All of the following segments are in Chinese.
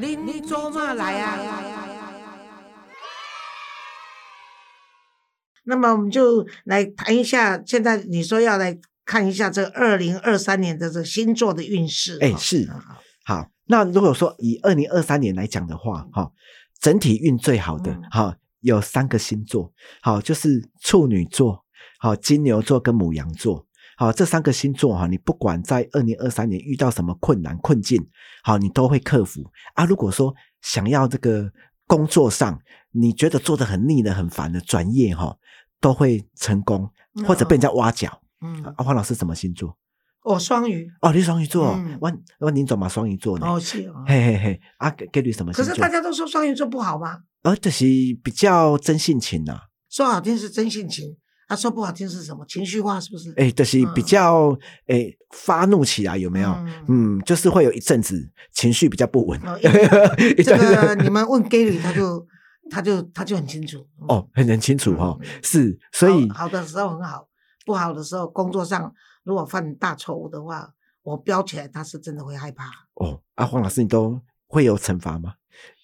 您做嘛来啊？那么我们就来谈一下，现在你说要来看一下这二零二三年的这星座的运势。哎，是好。那如果说以二零二三年来讲的话，哈，整体运最好的哈有三个星座，好，就是处女座、好金牛座跟母羊座。好，这三个星座哈，你不管在二零二三年遇到什么困难困境，好，你都会克服啊。如果说想要这个工作上，你觉得做的很腻的、很烦的转业哈，都会成功，或者被人家挖角。嗯，阿黄老师什么星座？哦，双鱼。哦，你双鱼座。我我您怎么，双鱼座呢？哦，是。嘿嘿嘿，啊，给你什么？可是大家都说双鱼座不好吗？呃，就是比较真性情呐。说好听是真性情。他说不好听是什么情绪化是不是？哎，就是比较哎发怒起来有没有？嗯，就是会有一阵子情绪比较不稳。这个你们问 Gary，他就他就他就很清楚。哦，很很清楚哈，是所以好的时候很好，不好的时候工作上如果犯大错误的话，我飙起来他是真的会害怕。哦，阿黄老师，你都会有惩罚吗？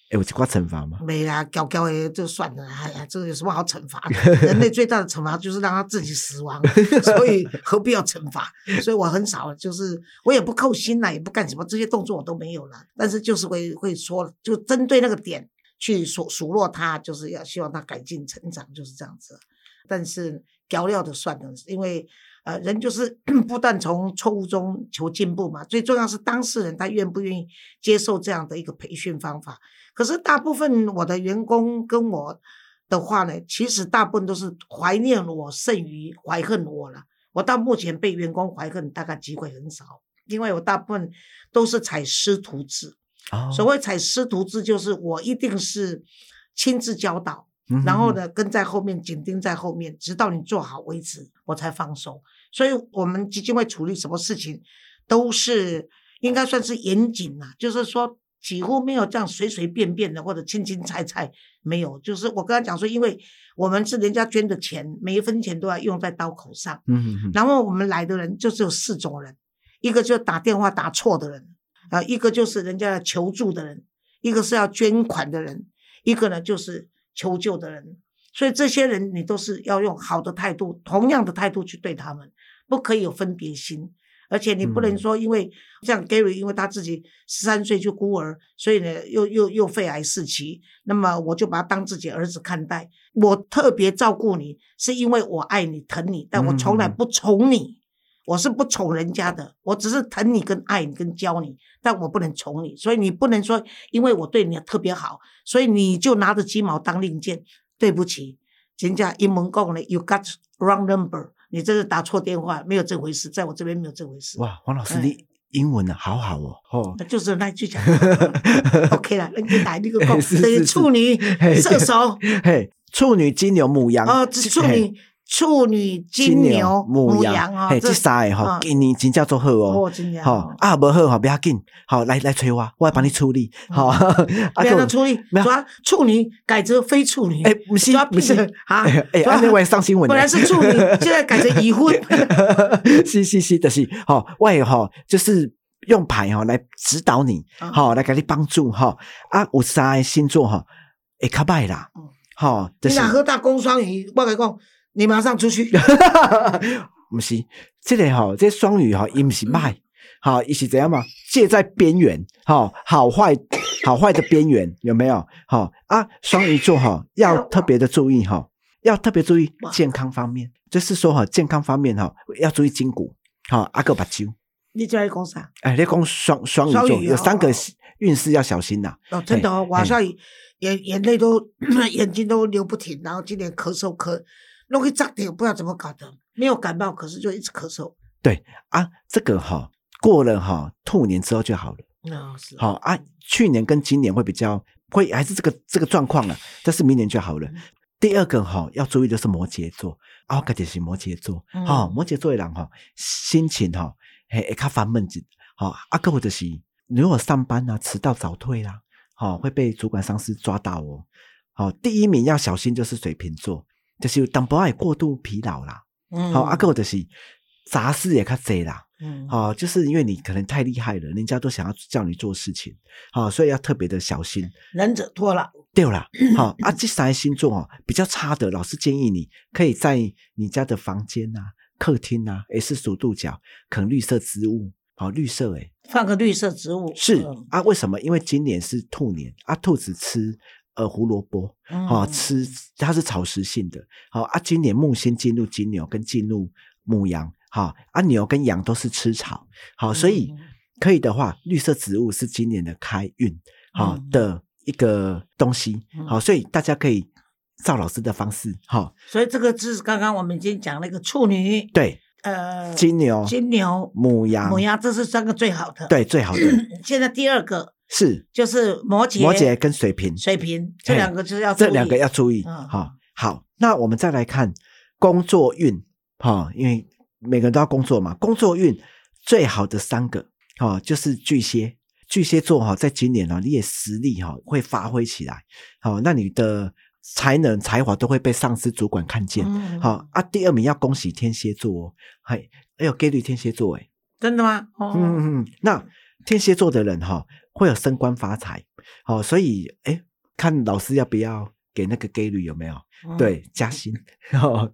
有这块惩罚吗？没啦，教教的就算了。哎呀，这个有什么好惩罚的？人类最大的惩罚就是让他自己死亡，所以何必要惩罚？所以我很少，就是我也不扣心啦，也不干什么，这些动作我都没有了。但是就是会会说，就针对那个点去数数落他，就是要希望他改进成长，就是这样子。但是教料的算了，因为呃，人就是 不断从错误中求进步嘛。最重要是当事人他愿不愿意接受这样的一个培训方法。可是大部分我的员工跟我的话呢，其实大部分都是怀念我胜于怀恨我了。我到目前被员工怀恨大概机会很少，因为我大部分都是采师徒制。所谓采师徒制，就是我一定是亲自教导，然后呢跟在后面紧盯在后面，直到你做好为止，我才放手。所以我们基金会处理什么事情，都是应该算是严谨啊，就是说。几乎没有这样随随便便的或者轻轻菜菜，没有。就是我跟他讲说，因为我们是人家捐的钱，每一分钱都要用在刀口上。嗯哼。然后我们来的人就只有四种人，一个就打电话打错的人，啊，一个就是人家求助的人，一个是要捐款的人，一个呢就是求救的人。所以这些人你都是要用好的态度，同样的态度去对他们，不可以有分别心。而且你不能说，因为像 Gary，因为他自己十三岁就孤儿，所以呢，又又又肺癌四期，那么我就把他当自己儿子看待。我特别照顾你，是因为我爱你、疼你，但我从来不宠你。我是不宠人家的，我只是疼你、跟爱你、跟教你，但我不能宠你。所以你不能说，因为我对你特别好，所以你就拿着鸡毛当令箭。对不起，人家英文讲呢，You got wrong number。你这是打错电话，没有这回事，在我这边没有这回事。哇，黄老师，你英文呢，好好哦。哦，就是那句讲，OK 了，那你打那个 等于，处女、射手，嘿，处女、金牛、母羊。哦，处女。处女、金牛、母羊。啊，嘿，这三个哈，今年真叫做好哦，好啊，不好哈，不要紧，好来来催我，我来帮你处理，好，不要处理，抓处女改成非处女，哎，不是不是。啊，哎，那我也上新闻，本来是处女，现在改成已婚，是是是的是，好，我也哈，就是用牌哈来指导你，好来给你帮助哈，啊，有三个星座哈，会卡拜啦，好，你俩喝大公双鱼，我来讲。你马上出去，不是，这个哈，这双鱼哈，伊不是卖，好，伊是怎样嘛？介在边缘，好，好坏，好坏的边缘有没有？好啊，双鱼座哈，要特别的注意哈，要特别注意健康方面，就是说哈，健康方面哈，要注意筋骨，好，阿哥把揪。你在讲啥？哎，你讲双双鱼座有三个运势要小心呐。哦，真的哦，晚上眼眼泪都 眼睛都流不停，然后今年咳嗽咳。容易炸掉，不知道怎么搞的，没有感冒，可是就一直咳嗽。对啊，这个哈过了哈兔年之后就好了。那是好啊，去年跟今年会比较会还是这个这个状况了，但是明年就好了。第二个哈要注意的是摩羯座啊，个就是摩羯座。好，摩羯座的人哈心情哈会会较烦闷子。好啊，个或者是如果上班啊迟到早退啦，好会被主管上司抓到哦。好，第一名要小心就是水瓶座。就是当不爱过度疲劳啦，好，阿哥就是杂事也较侪啦，嗯，哦，就是因为你可能太厉害了，人家都想要叫你做事情，好、所以要特别的小心。忍者脱了，对啦，好、啊，这三个星座哦比较差的，老师建议你可以在你家的房间啊、客厅啊，也是数度角，啃绿色植物，好、绿色诶，放个绿色植物。是、嗯。啊，为什么？因为今年是兔年啊，兔子吃呃胡萝卜，好、嗯。吃它是草食性的，好、啊，今年木星进入金牛跟进入母羊，好、啊，牛跟羊都是吃草，好、所以嗯。可以的话，绿色植物是今年的开运好、嗯。的一个东西，嗯好、所以大家可以照老师的方式，好、所以这个是刚刚我们已经讲那个处女，对，呃，金牛、金牛、母羊，母羊，这是三个最好的。，对，最好的。现在第二个是就是摩羯、摩羯跟水瓶，水瓶，这两个就是要这两个要注意。嗯好、好，那我们再来看工作运，哈、因为每个人都要工作嘛，工作运最好的三个，哈、就是巨蟹。巨蟹座哈、在今年呢、你也实力哈、会发挥起来，好、那你的才能才华都会被上司主管看见。嗯好、啊，第二名要恭喜天蝎座哦，嘿，哎呦，给率天蝎座哎，真的吗？哦，嗯嗯嗯，那天蝎座的人哈、会有升官发财，好、所以哎，看老师要不要给那个概率有没有？嗯，对，加薪。哦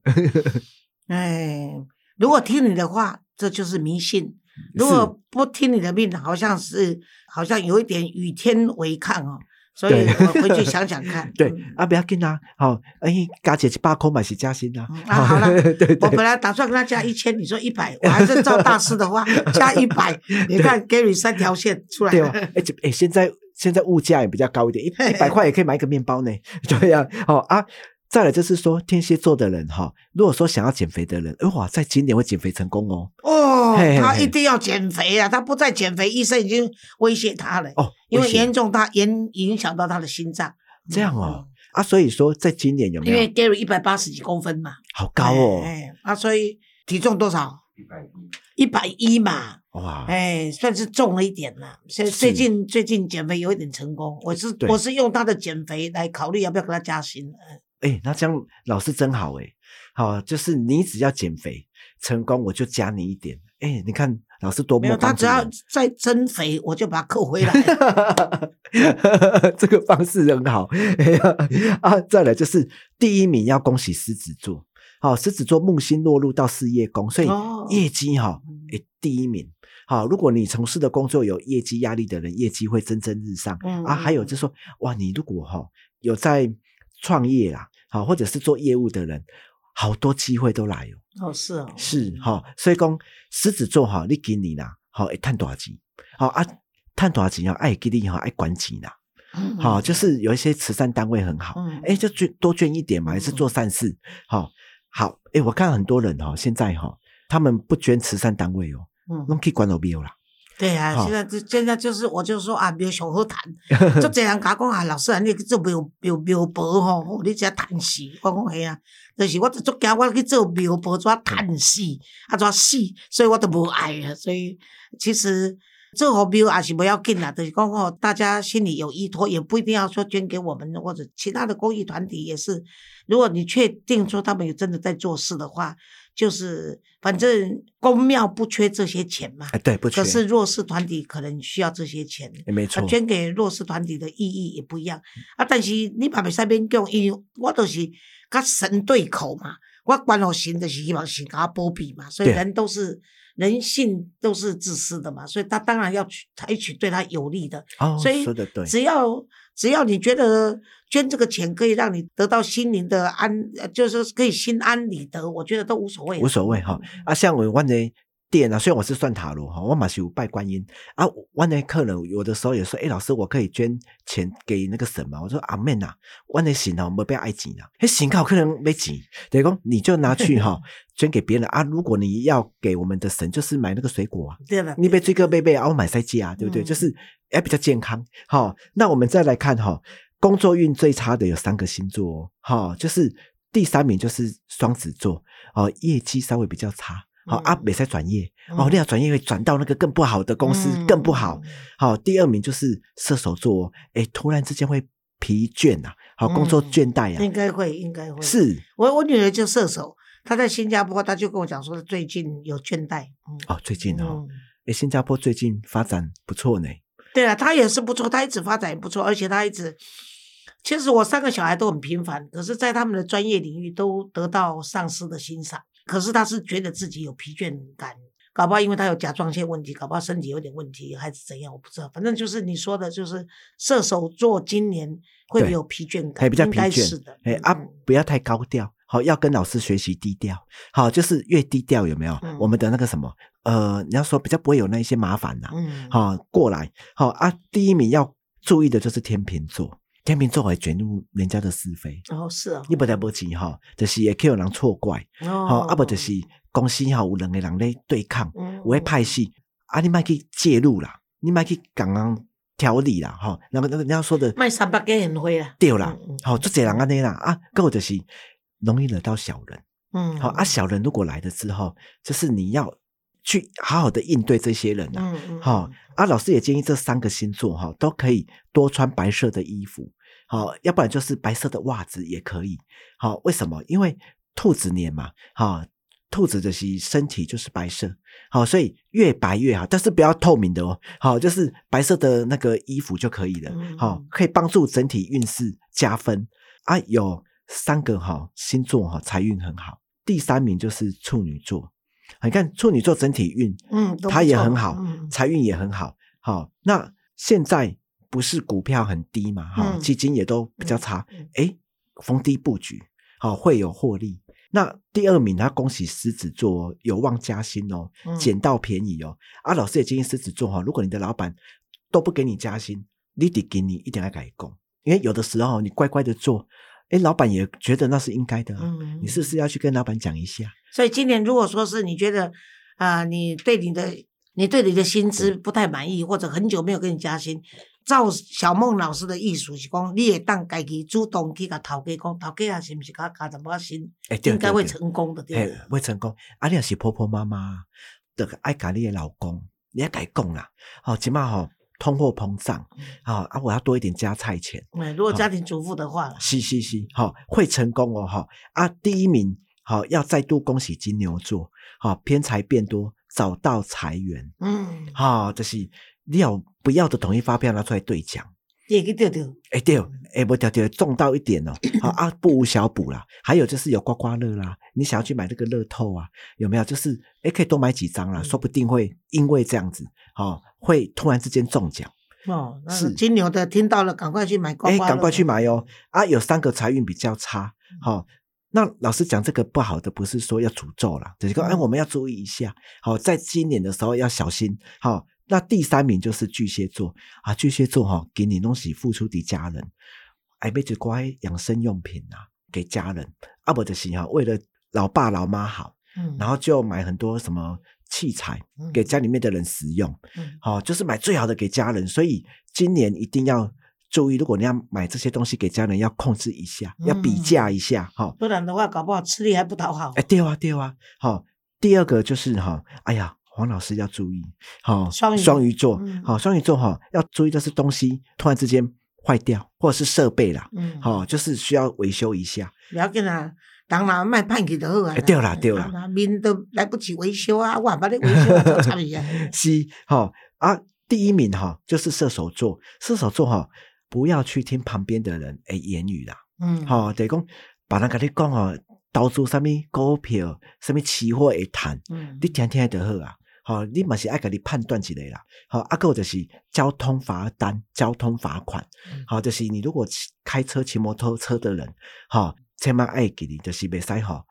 哎，如果听你的话，这就是迷信；如果不听你的命，好像是好像有一点与天违抗哦。所以我回去想想看。对嗯啊，不要紧啊，好、哎，加姐一百块嘛是加薪啊。嗯啊好了 对对我本来打算跟他加一千，你说一百，我还是照大师的话 加一百。你看，Gary 三条线出来对哦，了。哎哎，现在现在物价也比较高一点，一一百块也可以买一个面包呢。对呀、哦啊，再来就是说天蝎座的人哈、如果说想要减肥的人，哎哇，在今年会减肥成功哦。哦嘿嘿，嘿他一定要减肥啊！他不再减肥，医生已经威胁他了。哦，因为严重他严影响到他的心脏。这样哦啊，所以说在今年有嗯，因为没有 Gary 一百八十几公分嘛，好高哦？哎，哎啊，所以体重多少？一百一一百一嘛，哇，哎，算是重了一点啦。所以最近最近减肥有一点成功，我是我是用他的减肥来考虑要不要给他加薪。嗯哎，那这样老师真好哎，好，就是你只要减肥成功，我就加你一点。哎，你看老师多没有，么他只要再增肥，我就把他扣回来。这个方式很好 啊！再来就是第一名要恭喜狮子座，好、狮子座木星落入到事业宫，所以哦业绩哈、嗯诶第一名。好，如果你从事的工作有业绩压力的人，业绩会蒸蒸日上、嗯啊。还有就是说，哇，你如果哈、有在创业啦，好，或者是做业务的人，好多机会都来哦。哦，是哦，是哈、所以讲狮子座哈、你给你啦，好会赚大钱，好啊，探多少钱要，爱给你哈，爱管钱啦。嗯，好、就是有一些慈善单位很好，嗯哎、就捐多捐一点嘛，也是做善事。好、好，哎、我看很多人哈、现在哈、他们不捐慈善单位哦，嗯弄去管老庙啦。对啊，现在就现在就是我就说啊，庙上好谈，就这样甲我讲啊，老师啊，你去做庙庙庙婆吼，吼你只叹死。我讲嘿啊，就是我足惊我去做庙婆怎叹死，啊怎死，所以我都无爱啊。所以其实做好庙也是不要紧啦，就是讲哦，大家心里有依托，也不一定要说捐给我们或者其他的公益团体也是。如果你确定说他们有真的在做事的话，就是反正公庙不缺这些钱嘛。哎，对，不缺可，是弱势团体可能需要这些钱，哎没错啊，，捐给弱势团体的意义也不一样啊。但是你嘛袂使勉强，因为我都是跟神对口嘛，我管好神就是希望神给他保庇嘛，所以人都是人性都是自私的嘛，所以他当然要去采取对他有利的，哦，所以只要只要你觉得捐这个钱可以让你得到心灵的安，呃就是说可以心安理得，我觉得都无所谓，无所谓哈。啊，像我问的店啊，虽然我是算塔罗哈，我马是有拜观音啊。万的客人有的时候也说，哎、老师，我可以捐钱给那个神吗？我说阿妹呐，阮的神哦，没必要爱钱啦，迄神靠可能没钱，等于讲你就拿去哈 捐给别人啊。如果你要给我们的神，就是买那个水果啊，对吧，你被追个贝贝啊，我买塞鸡啊，对不对？嗯就是也比较健康。好，那我们再来看哈，工作运最差的有三个星座哦，哈，就是第三名就是双子座哦，业绩稍微比较差。好、嗯啊，没在转业哦，嗯你要转业会转到那个更不好的公司，嗯更不好。好，第二名就是射手座哦，哎，突然之间会疲倦呐、好，工作嗯倦怠啊，应该会，应该会。是我我女儿就射手，她在新加坡，她就跟我讲说最近有倦怠。嗯哦，最近哦，嗯，诶，新加坡最近发展不错呢。对啊，她也是不错，她一直发展也不错，而且她一直，其实我三个小孩都很平凡，可是，在他们的专业领域都得到上司的欣赏。可是他是觉得自己有疲倦感，搞不好因为他有甲状腺问题，搞不好身体有点问题，还是怎样，我不知道。反正就是你说的，就是射手座今年会对有疲倦感，还比较应疲倦该是的。哎啊嗯，不要太高调，好，要跟老师学习低调，好，就是越低调有没有？嗯我们的那个什么，呃，你要说比较不会有那一些麻烦呐、嗯，好，过来，好啊，第一名要注意的就是天秤座，天秤座会卷入人家的是非，哦是啊，你不得不急哈，就是也可以有人错怪，哦，啊不就是公司哈有两个人咧对抗，嗯。有会派系，啊你莫去介入啦，你莫去刚刚调理啦，哈，那个那个你要说的卖三百个很会啦，对啦嗯嗯，好，做这人安尼啦啊，够就是容易惹到小人。嗯，好啊，小人如果来了之后，就是你要去好好的应对这些人呐、嗯嗯，好、啊，老师也建议这三个星座哈、都可以多穿白色的衣服，好、要不然就是白色的袜子也可以。好、为什么？因为兔子年嘛，哈、兔子的是身体就是白色，好、所以越白越好，但是不要透明的哦，好、就是白色的那个衣服就可以了，嗯好、可以帮助整体运势加分啊。有三个哈、星座哈、财运很好，第三名就是处女座。你看处女座整体运，嗯，都不它也很好，嗯财运也很好。好，那现在不是股票很低嘛？哈、嗯基金也都比较差嗯嗯。诶，逢低布局，好会有获利。那第二名，他恭喜狮子座哦有望加薪哦，嗯捡到便宜哦。啊，老师也建议狮子座哈，如果你的老板都不给你加薪，你得给你一点来改工，因为有的时候你乖乖的做，诶，老板也觉得那是应该的、啊。嗯你是不是要去跟老板讲一下？所以今年如果说是你觉得啊、你对你的你对你的薪资不太满意，或者很久没有给你加薪，照小孟老师的意思是讲，你也当家己主动去甲头家讲，头家啊是不是甲加淡薄仔薪，诶，对应该会成功的，对会成功。啊，你也是婆婆妈妈，得爱家你的老公，你也该讲啦。哦，起码吼，通货膨胀，啊啊，我要多一点加菜钱。嗯，如果家庭主妇的话啦，是是是，好、会成功哦，哈、啊，第一名，好、要再度恭喜金牛座，好、偏财变多，找到财源，嗯，好、就是你要不要的统一发票拿出来兑奖。你也去钓钓，哎对，哎不条条中到一点哦，好啊，不无小补啦。还有就是有刮刮乐啦，你想要去买这个乐透啊，有没有？就是哎可以多买几张啦，嗯说不定会因为这样子，哦，会突然之间中奖。哦，是金牛的听到了，赶快去买刮哎，刮乐，赶快去买哦！啊，有三个财运比较差，嗯好、那老师讲这个不好的，不是说要诅咒啦，只是说，哎，嗯我们要注意一下，好、在今年的时候要小心，好、那第三名就是巨蟹座啊，巨蟹座哈、给你东西付出的家人，哎，妹子乖养生用品啊，给家人，啊，不就是哈，为了老爸老妈好，嗯，然后就买很多什么器材嗯给家里面的人使用，嗯好、就是买最好的给家人。所以今年一定要注意，如果你要买这些东西给家人，要控制一下，要比嗯价一下。哈、不然的话，搞不好吃力还不讨好哎，。对啊，对啊。好、第二个就是哈、哎呀，黄老师要注意，好、双鱼双鱼座，嗯好、双鱼座哈、要注意的是东西突然之间坏掉，或者是设备啦，嗯，好、就是需要维修一下。不要紧啊，当然卖判去就好啊。哎对啦对啦人若面都来不及维修啊，我还把你维修啊，做差别啊。是哈、啊，第一名哈、就是射手座，射手座哈、不要去听旁边的人诶言语啦，嗯，吼、就是讲把人跟你讲哦，投资什么股票、什么期货会谈，嗯，你听听就好啊。吼、你嘛是爱甲你判断一下啦。好、啊，还有就是交通罚单、交通罚款。嗯好、就是你如果骑开车、骑摩托车的人，好、千万爱给你就是别使吼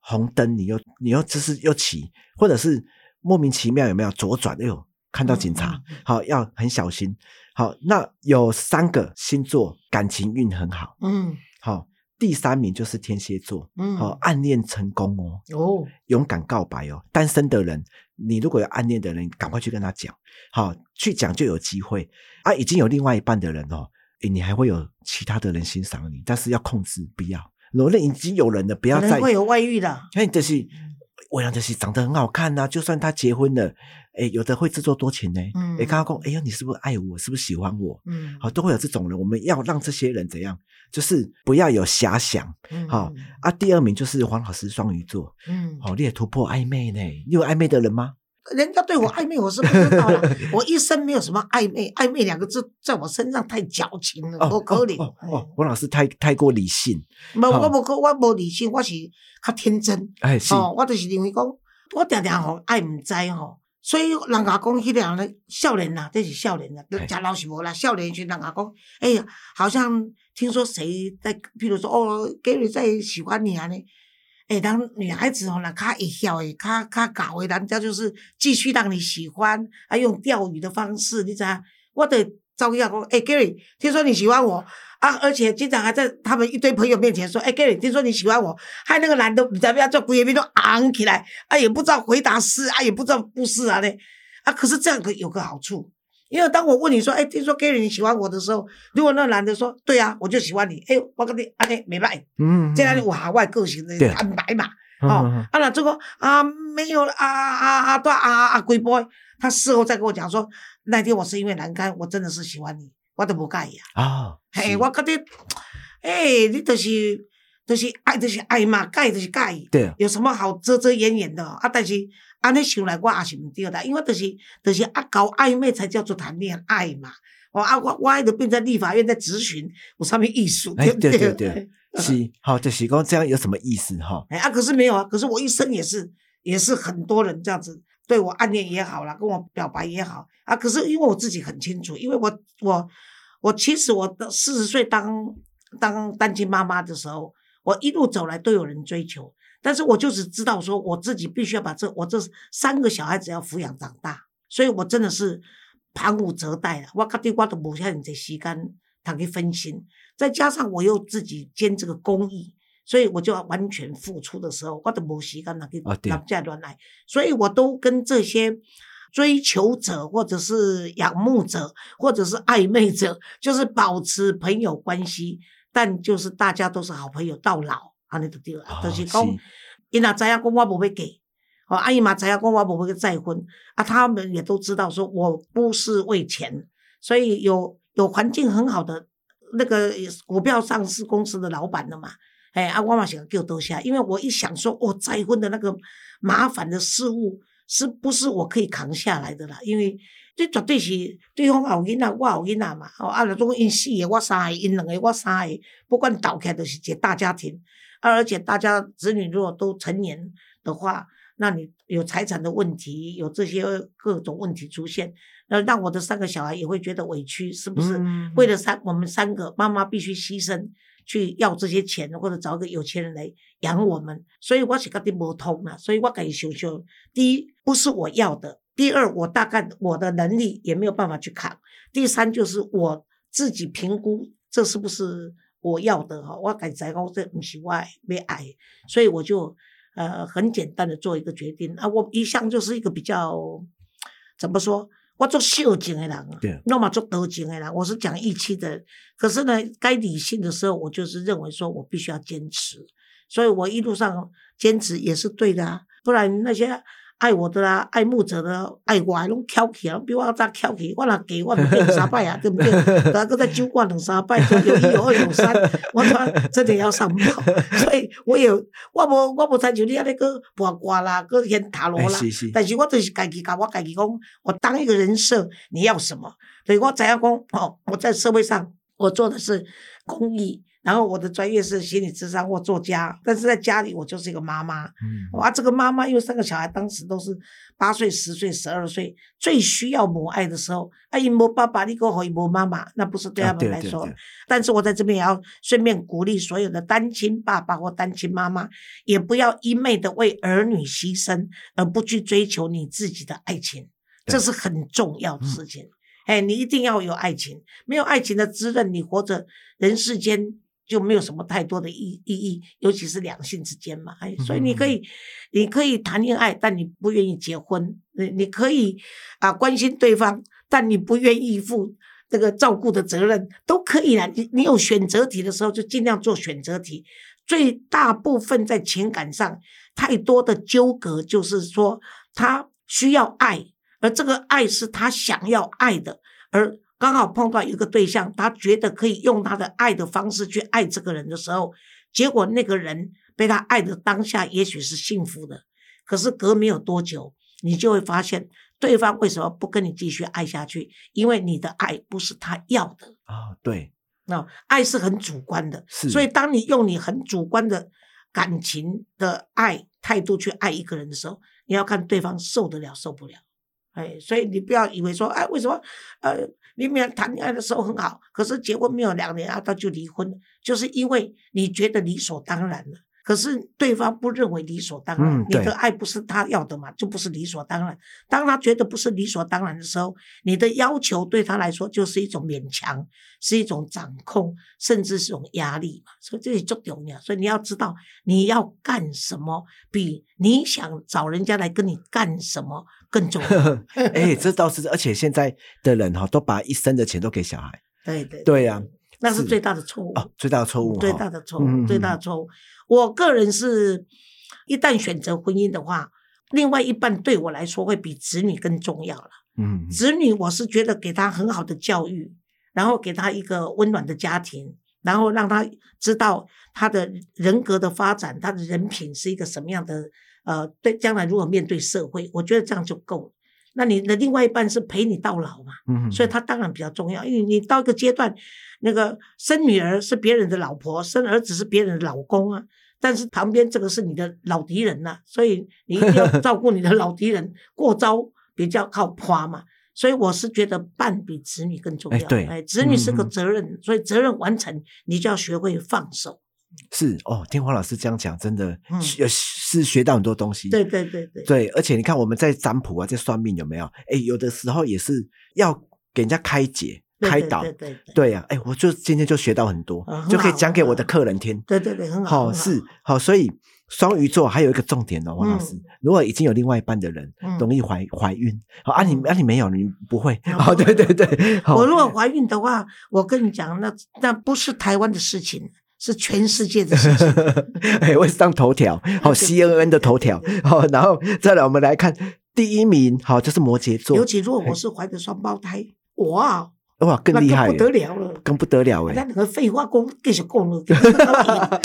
红灯，你又你又就是又骑，或者是莫名其妙有没有左转？哎呦，看到警察好、要很小心。好，那有三个星座感情运很好，嗯好、第三名就是天蝎座，嗯，好、暗恋成功哦，哦，勇敢告白哦。单身的人，你如果有暗恋的人，赶快去跟他讲，好、去讲就有机会啊。已经有另外一半的人哦，诶你还会有其他的人欣赏你，但是要控制，不要。如果已经有人了，不要再会有外遇的。因为这是我想这是长得很好看呐、就算他结婚了，哎，有的会自作多情呢，嗯哎，刚刚讲，哎呀，你是不是爱我？是不是喜欢我？嗯，好，都会有这种人。我们要让这些人怎样？就是不要有遐想。嗯，好啊，第二名就是黄老师双鱼座。嗯，好，你也突破暧昧呢？你有暧昧的人吗？人家对我暧昧，我是不知道啦。我一生没有什么暧昧，暧昧两个字在我身上太矫情了，哦不可能。哦哦，哦黄老师太太过理性。无我无我无理性，我是较天真。哎，是，哦，我就是认为讲，我常常吼爱毋知吼，所以人家讲迄个人咧少年啦，这是少年啦，嘿假老是无啦。少年时人家讲，哎呀，好像听说谁在，譬如说哦，Gary 在喜欢你啊呢。哎，当女孩子吼，那较会晓诶，较较搞诶，人家就是继续让你喜欢，啊，用钓鱼的方式，你知影？我得照样讲，哎，Gary，听说你喜欢我。啊，而且经常还在他们一堆朋友面前说，哎，Gary，听说你喜欢我，害那个男的不知道要做规面都昂起来，啊，也不知道回答是啊，也不知道不是啊嘞，啊，可是这样可有个好处。因为当我问你说，哎，听说 Gary 你喜欢我的时候，如果那个男的说，对啊，我就喜欢你，哎，我跟你安尼没办法，嗯，这样我海外个性的对。坦白嘛，嗯哦，嗯啊，那这个啊没有了啊啊啊对啊啊啊龟 boy，他事后再跟我讲说，那天我是因为栏杆，我真的是喜欢你，我都不介意啊，啊，嘿，我觉得，哎，你就是就是爱就是爱嘛，介意就是介意，对，有什么好遮遮掩掩的啊？但是安尼想来，我也是毋对的，因为就是就是啊，搞暧昧才叫做谈恋爱嘛。哦啊，我我爱的变成立法院在质询，我上面艺术，哎对不对对对对 是，好，就是讲这样有什么意思哈？哎啊，可是没有啊，可是我一生也是也是很多人这样子对我暗恋也好啦，跟我表白也好啊，可是因为我自己很清楚，因为我我我其实我的四十岁当当单亲妈妈的时候，我一路走来都有人追求，但是我就是知道说我自己必须要把这我这三个小孩子要抚养长大，所以我真的是旁无折带了，我确定我都无遐尼济时间通去分心，再加上我又自己兼这个公益。所以我就要完全付出的时候，我都没时间拿去哦对拿这乱来，所以我都跟这些追求者，或者是仰慕者，或者是暧昧者，就是保持朋友关系，但就是大家都是好朋友到老，安尼就对了。哦就是讲是，伊若知影讲我无要给，哦，阿姨嘛知影讲我无要再婚，啊，他们也都知道说我不是为钱，所以有有环境很好的那个股票上市公司的老板的嘛。哎，啊，我嘛想叫多下，因为我一想说，哦，再婚的那个麻烦的事物，是不是我可以扛下来的啦？因为这绝对是对方有囡仔，我有囡仔嘛，哦，啊，那种因四个我三个，因两个我三个，不管倒起都是一个大家庭，啊，而且大家子女如果都成年的话，那你有财产的问题，有这些各种问题出现，那让我的三个小孩也会觉得委屈，是不是？嗯为了三我们三个，妈妈必须牺牲去要这些钱，或者找一个有钱人来养我们，所以我是觉得无通了。所以我己想想，第一不是我要的，第二我大概我的能力也没有办法去扛，第三就是我自己评估这是不是我要的哈，我感觉讲这不是我没爱，所以我就呃很简单的做一个决定啊，我一向就是一个比较怎么说？我做秀情的人啊对，那么做得情的人，我是讲义气的人。可是呢，该理性的时候，我就是认为说我必须要坚持，所以我一路上坚持也是对的啊，不然那些爱我的啦、爱慕者的爱我的拢翘起啊，比我早翘起，我若给我两三摆啊，对不对？大个再酒馆两三摆，就有一有二有三，我他真的要上报，所以我也我无我无参像你安尼个八卦啦，个演塔罗啦。哎是是，但是我就是家己甲我家己讲，我当一个人设，你要什么？所以我知影讲，哦，我在社会上我做的是公益，然后我的专业是心理智商或作家，但是在家里我就是一个妈妈。嗯哇，这个妈妈因为三个小孩，当时都是八岁、十岁、十二岁，最需要母爱的时候，阿姨摸爸爸，你给我伊无妈妈，那不是对他们来说。对对但是我在这边也要顺便鼓励所有的单亲爸爸或单亲妈妈，也不要一昧的为儿女牺牲，而不去追求你自己的爱情，对这是很重要的事情。哎，你一定要有爱情，没有爱情的滋润，你活着人世间就没有什么太多的意意义，尤其是两性之间嘛。哎，所以你可以，你可以谈恋爱，但你不愿意结婚；你你可以啊关心对方，但你不愿意负这个照顾的责任，都可以啦。你你有选择题的时候，就尽量做选择题。最大部分在情感上太多的纠葛，就是说他需要爱，而这个爱是他想要爱的，而刚好碰到一个对象，他觉得可以用他的爱的方式去爱这个人的时候，结果那个人被他爱的当下也许是幸福的，可是隔没有多久，你就会发现对方为什么不跟你继续爱下去？因为你的爱不是他要的。啊，对，那、爱是很主观的，是所以当你用你很主观的感情的爱态度去爱一个人的时候，你要看对方受得了受不了。哎，所以你不要以为说，哎，为什么呃，你们谈恋爱的时候很好，可是结婚没有两年啊，他就离婚，就是因为你觉得理所当然了。可是对方不认为理所当然，嗯你的爱不是他要的嘛，就不是理所当然。当他觉得不是理所当然的时候，你的要求对他来说就是一种勉强，是一种掌控，甚至是一种压力嘛。所以这里重要，所以你要知道你要干什么，比你想找人家来跟你干什么更重要。哎，这倒是，而且现在的人哈，都把一生的钱都给小孩。对对对呀，是那是最大的错误。哦，最大的错误，最大的错误，嗯最大的错误。我个人是，一旦选择婚姻的话，另外一半对我来说会比子女更重要了。嗯，子女我是觉得给他很好的教育，然后给他一个温暖的家庭，然后让他知道他的人格的发展，他的人品是一个什么样的。呃，对，将来如果面对社会，我觉得这样就够了。那你的另外一半是陪你到老嘛？嗯，所以他当然比较重要，因为你到一个阶段，那个生女儿是别人的老婆，生儿子是别人的老公啊，但是旁边这个是你的老敌人呐、所以你一定要照顾你的老敌人，过招比较靠夸嘛。所以我是觉得伴比子女更重要。哎对子女是个责任，所以责任完成，你就要学会放手。是哦，听黄老师这样讲，真的嗯有是学到很多东西。对对对对，对，而且你看我们在占卜啊，在算命有没有？哎，有的时候也是要给人家开解、开导。对对对对呀、哎，我就今天就学到很多，就可以好讲给我的客人听。对对对，很好。好、是好，所以双鱼座还有一个重点哦，王老师，嗯如果已经有另外一半的人，嗯容易怀怀孕。好啊你，嗯啊你没有，你不会。嗯好、对对对，好我如果怀孕的话，我跟你讲，那那不是台湾的事情，是全世界的事情。哎，会上头条，好对，CNN 的头条好，然后再来我们来看第一名，好，就是摩羯座尤，其如果我是怀着双胞胎，哇，哇，更那厉害不得了，了了。更不得了那哎，两个废话讲继续讲了，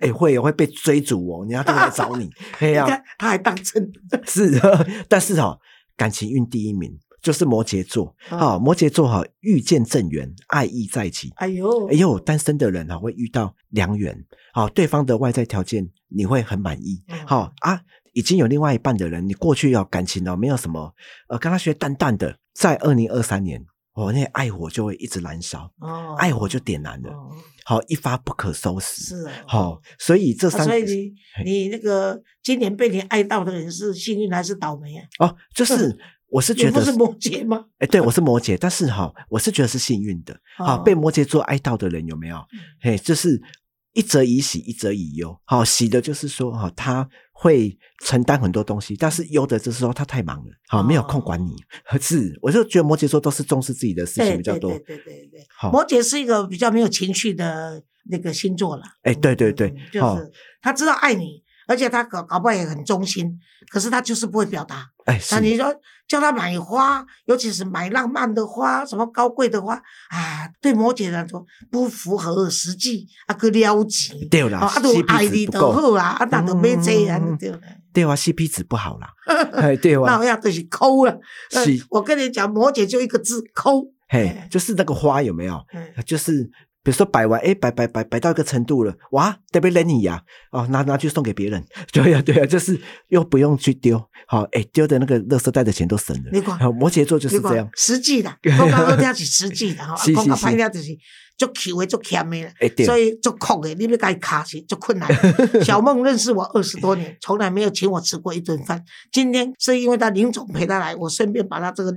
哎，会会被追逐哦，人家都来找你，哎呀，他还当真，是，但是哈、感情运第一名就是摩羯座，啊好、摩羯座哈、遇见正缘，爱意在一起。哎呦。哎，呦，单身的人哈、会遇到良缘，好、对方的外在条件你会很满意，嗯。好、啊，已经有另外一半的人，你过去要感情哦，没有什么，呃，跟他学淡淡的，在二零二三年，哦，那爱火就会一直燃烧，哦爱火就点燃了，哦。好、一发不可收拾，是啊，好、所以这啊三，所以你你那个今年被你爱到的人是幸运还是倒霉啊？哦，就是 我是觉得不是摩羯吗？哎，对，我是摩羯，但是哈、我是觉得是幸运的。好、哦被摩羯座爱到的人有没有？嘿，就是一则以喜，一则以忧。好、喜的就是说哈、他会承担很多东西，但是忧的就是说他太忙了，好、没有空管你。是，我就觉得摩羯座都是重视自己的事情比较多。对对对对对，好、摩羯是一个比较没有情绪的那个星座了。哎对对对嗯就好是他知道爱你，而且他搞搞不好也很忠心，可是他就是不会表达。哎，那你说叫他买花，尤其是买浪漫的花，什么高贵的花啊，对摩羯来说不符合实际，啊个了钱，对啦啊啊都爱你就值不好啦，啊那就买这样嗯对了。对啊，CP 值不好啦。哎，对那啊我，要就是抠了。呃是我跟你讲，摩羯就一个字抠。嘿哎，就是那个花有没有？嗯就是比如说摆完，哎，摆摆摆摆到一个程度了，哇，特别扔你呀，哦，拿拿去送给别人，对呀、对呀、就是又不用去丢，好，哎，丢的那个垃圾袋的钱都省了。你摩羯座就是这样，实际的，讲到好听是实际的哈，是讲到是是歹听就是足抠的、足欠的啦。哎，对，所以足酷的，你要甲伊卡是足困难的。小梦认识我二十多年，从来没有请我吃过一顿饭。今天是因为他林总陪他来，我顺便把他这个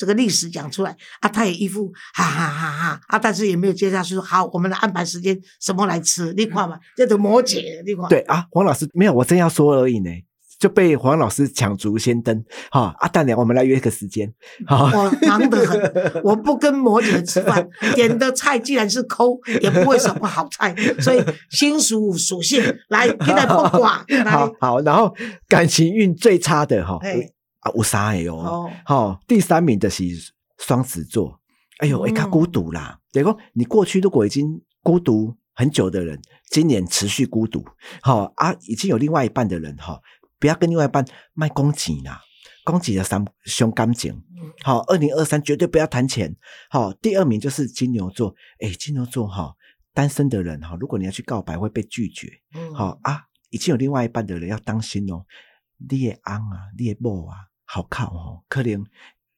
这个历史讲出来啊，他也一副哈哈哈哈啊，但是也没有接下去说好，我们来安排时间什么来吃，你看嘛，这都摩羯，你看。对啊，黄老师没有，我正要说而已呢，就被黄老师抢足先登，好，阿蛋娘，我们来约个时间，好，我忙得很，我不跟摩羯吃饭，点的菜既然是抠，也不会什么好菜，所以新属属性来，现在不管好，好，然后感情运最差的哈哎，啊，有三个哦哦，好、第三名的是双子座，哎呦，会较嗯孤独啦。等于说，你过去如果已经孤独很久的人，今年持续孤独，好、啊，已经有另外一半的人哈、不要跟另外一半卖攻击啦，攻击的三胸感情。嗯好，二零二三绝对不要谈钱。好，第二名就是金牛座，哎，金牛座哈、单身的人哈、如果你要去告白会被拒绝。嗯好、啊，已经有另外一半的人要当心哦，你的昂啊，你的某啊，好靠哦，可能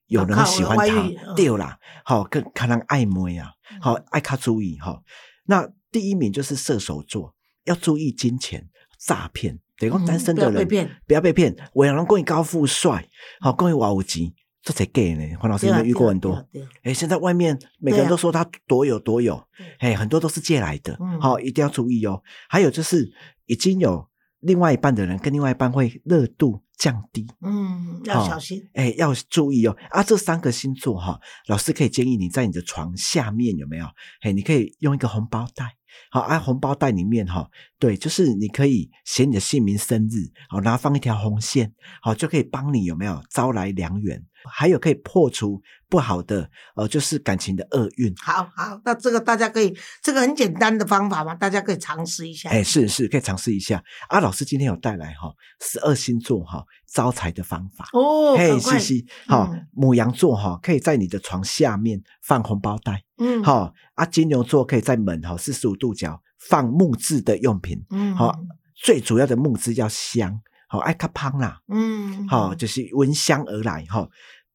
有人喜欢他，嗯。对啦，好、跟可能爱昧啊，好、爱卡注意哈、那第一名就是射手座，要注意金钱诈骗，等于讲嗯单身的人、不要被骗。不要被骗，我有人跟你高富帅，好、跟你哇有钱，这才 gay 呢，黄老师有没有遇过很多？对啊对啊。哎，现在外面每个人都说他多有多有对，哎，很多都是借来的，嗯。好、一定要注意哦。还有就是已经有另外一半的人跟另外一半会热度降低，嗯，要小心。哎，要注意哦。啊，这三个星座哈、老师可以建议你在你的床下面有没有？哎，你可以用一个红包袋。好，啊，红包袋里面哈、对，就是你可以写你的姓名、生日，好，然后放一条红线，好，就可以帮你有没有招来良缘，还有可以破除不好的呃，就是感情的厄运。好好，那这个大家可以，这个很简单的方法嘛，大家可以尝试一下。哎，是是，可以尝试一下。啊，老师今天有带来哈十二星座哈招财的方法。哦，嘿，赶快西西，好、嗯母羊座哈可以在你的床下面放红包袋，嗯，好、啊，金牛座可以在门哈四十五度角放木质的用品，嗯，好、最主要的木质要香，好、爱卡胖啦，嗯，好、就是闻香而来哈、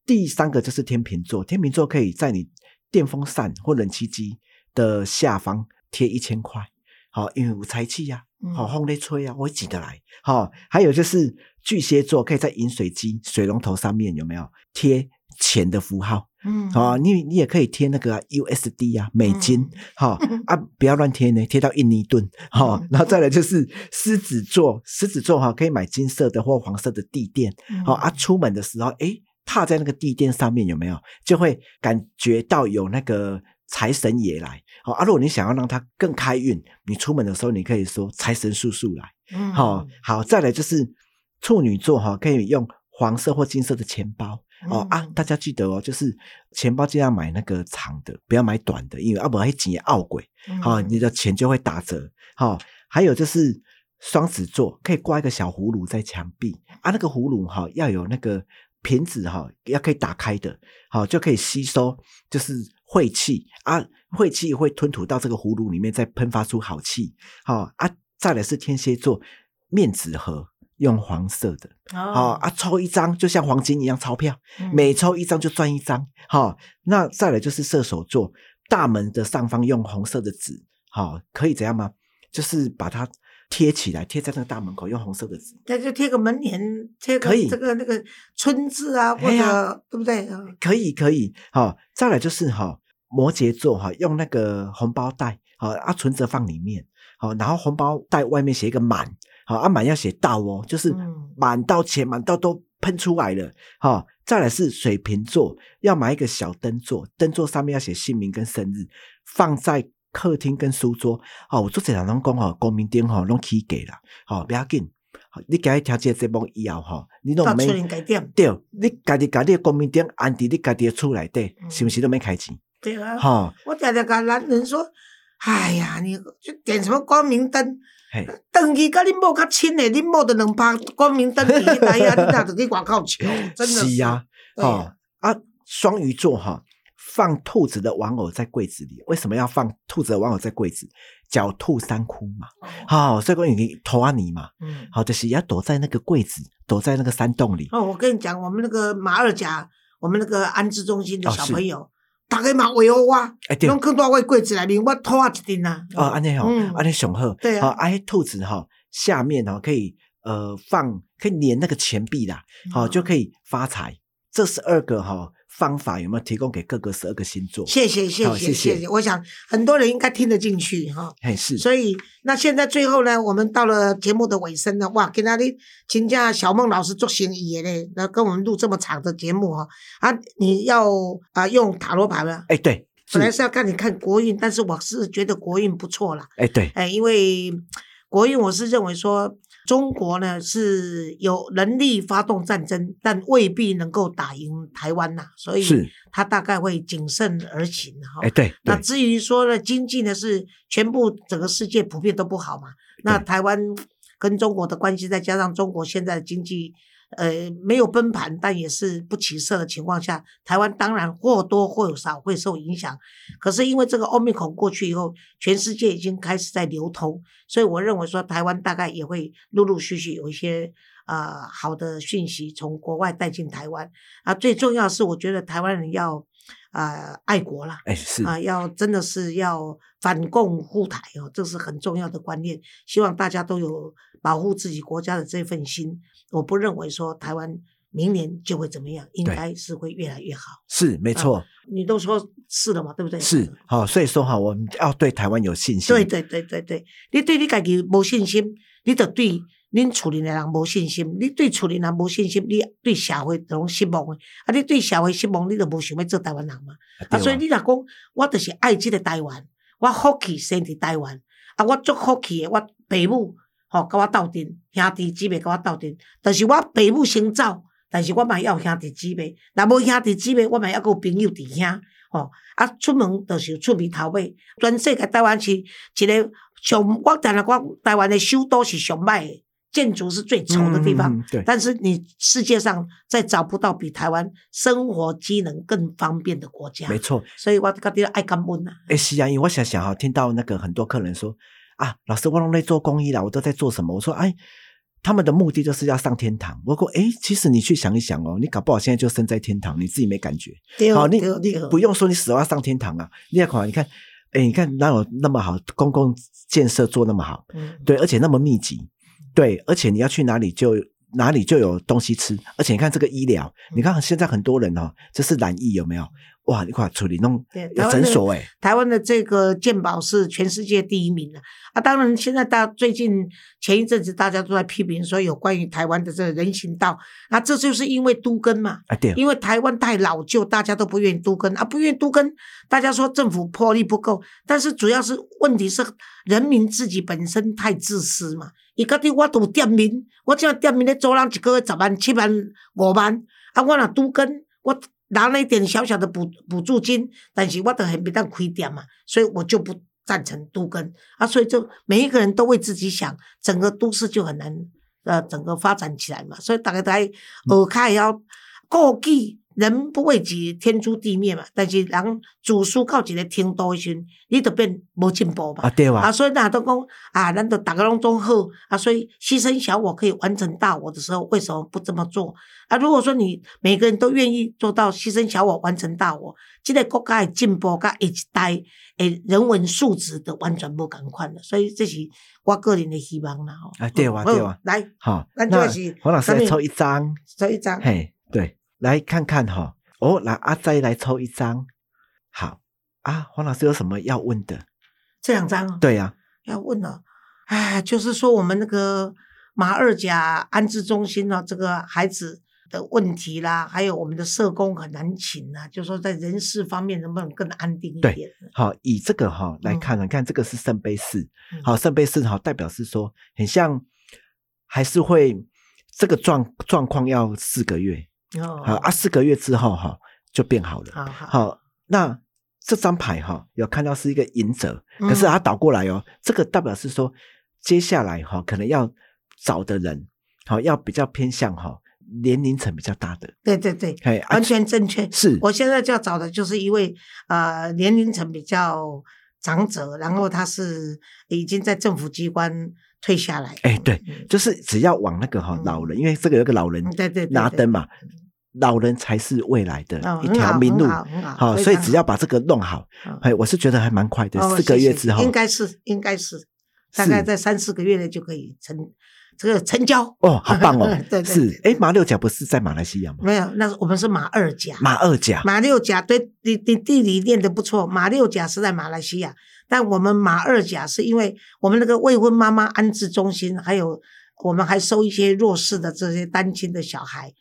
第三个就是天秤座，天秤座可以在你电风扇或冷气机的下方贴一千块，好、因为有财气呀、嗯。好、风在吹啊，我会挤得来。好、还有就是巨蟹座可以在饮水机水龙头上面有没有？贴钱的符号？嗯，好、你你也可以贴那个啊 USD 啊，美金嗯，好、啊，不要乱贴呢，贴到印尼盾，好、嗯。然后再来就是狮子座，狮子座哈、可以买金色的或黄色的地垫，嗯。好、啊，出门的时候，诶，踏在那个地垫上面有没有，就会感觉到有那个财神爷来，好、啊，如果你想要让它更开运，你出门的时候你可以说财神叔叔来，嗯，好、好，再来就是处女座哈、可以用黄色或金色的钱包。哦啊嗯，大家记得哦，就是钱包尽量买那个长的，不要买短的，因为啊不然钱傲鬼，嗯好、你的钱就会打折。好、还有就是双子座可以挂一个小葫芦在墙壁啊，那个葫芦哈、要有那个瓶子哈、要可以打开的，好、就可以吸收就是晦气啊，晦气会吞吐到这个葫芦里面，再喷发出好气。好、啊，再来是天蝎座面纸盒。用黄色的，好、哦，啊，抽一张就像黄金一样钞票，嗯每抽一张就赚一张。好、那再来就是射手座，大门的上方用红色的纸，好、可以怎样吗？就是把它贴起来，贴在那个大门口，用红色的纸。那就贴个门帘，贴个可以这个那个春字啊，或者对不对？嗯可以，可以。好、再来就是哈、摩羯座哈、用那个红包袋，好、啊，存折放里面，好、然后红包袋外面写一个满，好、啊，满要写到哦，就是嗯满到钱满到都喷出来了，好、再来是水瓶座，要买一个小灯座，灯座上面要写姓名跟生日，放在客厅跟书桌。哦，我做这两拢讲哦，光明灯吼拢起给啦，好、不要紧。好你今日听这个节目以后吼，你都到没对，你家己家己的光明灯安伫你家己的厝内底，嗯是不是都没开钱？对啊。哈、我常常跟男人说，哎呀，你就点什么光明灯，嘿，灯去跟恁某较亲的，恁某就两拍光明灯伫迄台啊，你哪就去外口求，真的是。呀、对。哦啊，双鱼座哈、放兔子的玩偶在柜子里，为什么要放兔子的玩偶在柜子？狡兔三窟嘛，哦。好、所以讲你投啊你嘛，嗯，好、就是要躲在那个柜子，躲在那个山洞里。哦，我跟你讲，我们那个马二甲，我们那个安置中心的小朋友，大概嘛围殴我，哎对拢放到我的柜子内面，我拖啊一阵啊。哦，安尼吼，嗯安尼上好。对啊好，哎，兔子哈、下面哈、可以呃放，可以粘那个钱币啦，好、嗯就可以发财。这十二个哈、方法有没有提供给各个十二个星座？谢谢谢好谢谢。谢我想很多人应该听得进去哈。嘿，是，所以，那现在最后呢，我们到了节目的尾声了，哇，给那里请假小孟老师做行医嘞，那跟我们录这么长的节目哈，啊，你要啊用塔罗牌吗？哎，对，本来是要看你看国运，但是我是觉得国运不错啦，哎，对，哎，因为国运我是认为说中国呢是有能力发动战争，但未必能够打赢台湾呐，所以他大概会谨慎而行哈。哎，对对，那至于说呢，经济呢是全部整个世界普遍都不好嘛，那台湾跟中国的关系，再加上中国现在的经济。呃，没有崩盘，但也是不起色的情况下，台湾当然或多或少会受影响。可是因为这个欧米孔过去以后，全世界已经开始在流通，所以我认为说台湾大概也会陆陆续续有一些呃好的讯息从国外带进台湾啊。最重要是，我觉得台湾人要呃爱国啦，哎是啊，要真的是要反共护台哦，这是很重要的观念。希望大家都有保护自己国家的这份心。我不认为说台湾明年就会怎么样，应该是会越来越好。是没错，你都说是了嘛，对不对？是好，所以说哈，我们要对台湾有信心。对对对对对，你对你自己无信心，你就对恁厝里的人无信心，你对厝里人无信心，你对社会拢失望的。啊，你对社会失望，你就无想要做台湾人嘛。啊，对所以你若讲，我著是爱即个台湾，我福气生伫台湾，啊，我足福气的，我爸母吼甲我斗阵，兄弟姊妹甲我斗阵，但是我爸母先走，但是我嘛要有兄弟姊妹，若无兄弟姊妹，我嘛还有朋友弟兄，吼、啊，出门就是出面头尾，全世界台湾是一个上，我定定讲台湾的首都是上歹的，建筑是最丑的地方。但是你世界上再找不到比台湾生活机能更方便的国家，没错。所以我觉得爱感恩呐。哎，是啊，因为我想想哈，听到那个很多客人说啊，老师我都在做公益啦，我都在做什么？我说哎，他们的目的就是要上天堂。我说哎，其实你去想一想哦，你搞不好现在就身在天堂，你自己没感觉。对好，你不用说你死后要上天堂啊，你要看，你看，哎，你看哪有那么好公共建设做那么好？嗯，对，而且那么密集，对，而且你要去哪里就哪里就有东西吃，而且你看这个医疗，你看现在很多人哦，这是染疫有没有？哇，你看处理弄有对台湾的诊所哎，台湾的这个健保是全世界第一名的啊！当然，现在大最近前一阵子大家都在批评说有关于台湾的这个人行道，那这就是因为都根嘛，啊对，因为台湾太老旧，大家都不愿意都根啊，不愿意都根，大家说政府魄力不够，但是主要是问题是人民自己本身太自私嘛。伊家己我都有店面，我这店面咧租人一个月十万、七万、五万，啊，我若都根，我拿了一点小小的补补助金，但是我都很不当亏点嘛，所以我就不赞成都跟啊，所以就每一个人都为自己想，整个都市就很难呃整个发展起来嘛，所以大家在耳开要顾忌。人不为己，天诛地灭嘛。但是人自私到一个程度的时阵，你就变无进步嘛。啊对吧？啊，所以大家都讲啊，咱都大家拢总好啊，所以牺牲小我可以完成大我的时候，为什么不这么做啊？如果说你每个人都愿意做到牺牲小我完成大我，这个国家的进步甲一代诶人文素质的完全不共款了，所以这是我个人的希望啦。吼啊对吧好对哇来好，那就是黄老师抽一张，抽一张，嘿，对，来看看哈，哦，来阿仔来抽一张，好。啊，黄老师有什么要问的？这两张哦对呀，要问了，哎，就是说我们那个马二甲安置中心呢、这个孩子的问题啦，还有我们的社工很难请啊，就说在人事方面能不能更安定一点？好，以这个哈来看看，你看这个是圣杯四，嗯。好，圣杯四好代表是说很像，还是会这个状状况要四个月，哦，好啊，四个月之后哈就变好了。好好，好，那这张牌哈有看到是一个隐者，嗯可是它倒过来哦，这个代表是说接下来哈可能要找的人，好要比较偏向哈年龄层比较大的，对对对，哎，啊完全正确。是我现在就要找的就是一位呃年龄层比较长者，然后他是已经在政府机关退下来。哎对嗯，就是只要往那个哈嗯。老人，因为这个有个老人拿灯嘛，老人才是未来的哦，一条明路。好，所以只要把这个弄好，好。哎，我是觉得还蛮快的，哦四个月之后。应该是应该是。大概在三四个月内就可以成这个成交。哦，好棒哦。是，哎，马六甲不是在马来西亚吗？没有，那我们是马二甲，马二甲，马六甲对你你地理念的不错，马六甲是在马来西亚，但我们马二甲是因为我们那个未婚妈妈安置中心，还有我们还收一些弱势的这些单亲的小孩，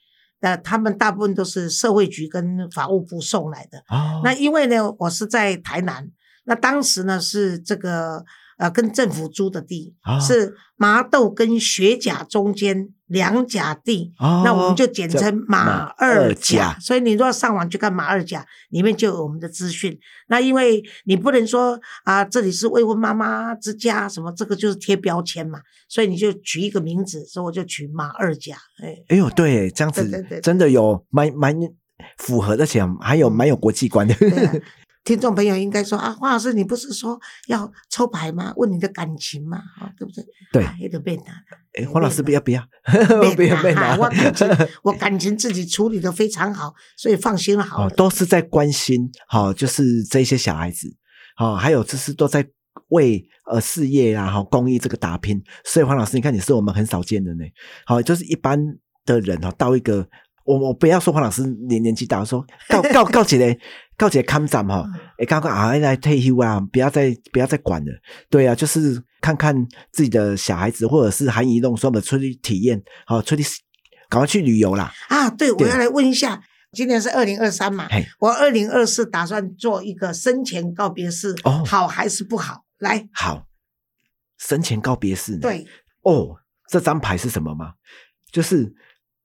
那他们大部分都是社会局跟法务部送来的。哦，那因为呢，我是在台南，那当时呢是这个呃跟政府租的地，哦是麻豆跟学甲中间两甲地，哦那我们就简称马马二二甲。甲所以你如果上网去看马二甲，里面就有我们的资讯。那因为你不能说啊，这里是未婚妈妈之家，什么这个就是贴标签嘛，所以你就取一个名字，所以我就取马二甲。哎，哎呦，对，这样子真的有蛮蛮符合，而且还有蛮有国际观的。听众朋友应该说啊，黄老师，你不是说要抽牌吗？问你的感情嘛，啊，对不对？对啊，有点被打。哎，黄老师不要不要，被不要被打拿我感情 我感情自己处理的非常好，所以放心好哦了。，都是在关心，好、就是这些小孩子，好、还有就是都在为呃事业啊，好、公益这个打拼。所以黄老师，你看你是我们很少见的呢，好、就是一般的人哈、到一个我我不要说黄老师年年纪大，我说告告告起来。告起来看站哈，哎，刚刚啊来退休啊，不要再不要再管了。对啊，就是看看自己的小孩子，或者是含饴弄孙的出去体验，好、出去赶快去旅游啦。啊，对，我要来问一下，今年是二零二三嘛嘿，我二零二四打算做一个生前告别式，哦好还是不好？来，好，生前告别式呢？对，哦，这张牌是什么吗？就是，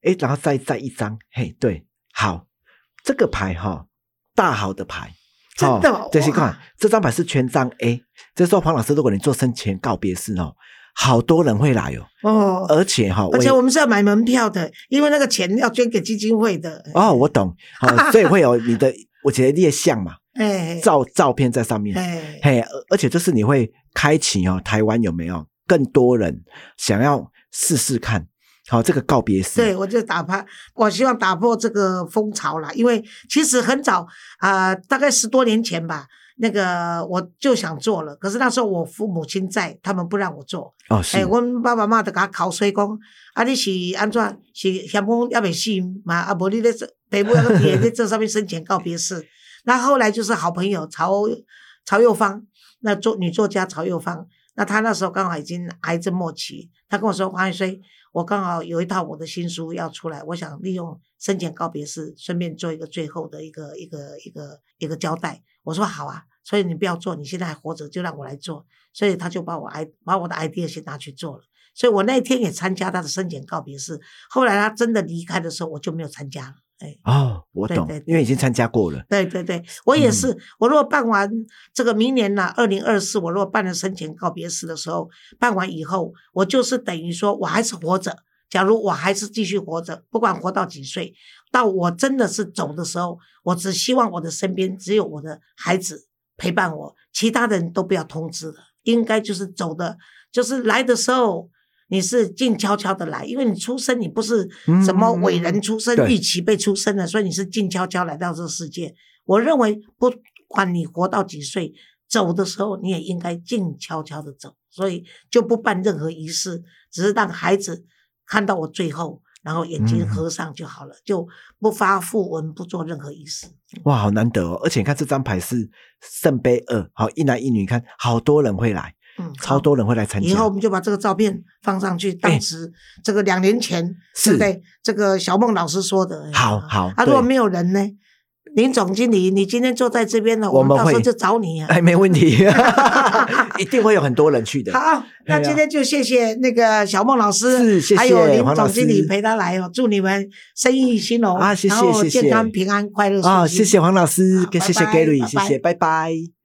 哎，然后再再一张，嘿，对，好，这个牌哈、大好的牌，真的哦这是哇。看这张牌是权杖 A，这时候黄老师，如果你做生前告别式哦，好多人会来哦，哦，而且哈、而且我们是要买门票的，因为那个钱要捐给基金会的。哦，我懂，哦，所以会有你的，我觉得列像嘛，哎，照照片在上面，哎，嘿，而而且就是你会开启哦，台湾有没有更多人想要试试看？好、这个告别式，对，我就打破，我希望打破这个风潮啦。因为其实很早啊、大概十多年前吧，那个我就想做了，可是那时候我父母亲在，他们不让我做。哦，是，哎，我爸爸妈妈就给他考水讲，啊，你是安怎？是嫌我还未死嘛？啊，无你咧做，爸母那个也在这上面生前告别式。那后来就是好朋友曹曹幼芳，那作女作家曹幼芳，那她那时候刚好已经癌症末期，她跟我说黄海水，我刚好有一套我的新书要出来，我想利用生前告别式，顺便做一个最后的一个一个一个一个交代。我说好啊，所以你不要做，你现在还活着，就让我来做。所以他就把我 i 把我的 idea 先拿去做了。所以我那天也参加他的生前告别式。后来他真的离开的时候，我就没有参加了。哎，哦，我懂，对对对因为已经参加过了。对对对，我也是。我如果办完这个明年呢，二零二四，我如果办了生前告别式的时候，办完以后，我就是等于说我还是活着。假如我还是继续活着，不管活到几岁，到我真的是走的时候，我只希望我的身边只有我的孩子陪伴我，其他人都不要通知了。应该就是走的，就是来的时候你是静悄悄的来，因为你出生你不是什么伟人出生、预期被出生的，所以你是静悄悄来到这个世界。我认为不管你活到几岁，走的时候你也应该静悄悄的走，所以就不办任何仪式，只是让孩子看到我最后，然后眼睛嗯合上就好了，就不发讣文，不做任何仪式。哇，好难得哦！而且你看这张牌是圣杯二，好一男一女，你看好多人会来，嗯，超多人会来参加。以后我们就把这个照片放上去，当时这个两年前，哎是对不对？这个小孟老师说的。哎好好啊，如果对没有人呢？林总经理，你今天坐在这边了，我们到时候就找你啊。哎，没问题，一定会有很多人去的。好，那今天就谢谢那个小孟老师，是谢谢还有林总经理陪他来哦，祝你们生意兴隆啊谢谢然后谢谢健康平安快乐啊，谢谢黄老师谢谢 Gary，谢谢，拜拜。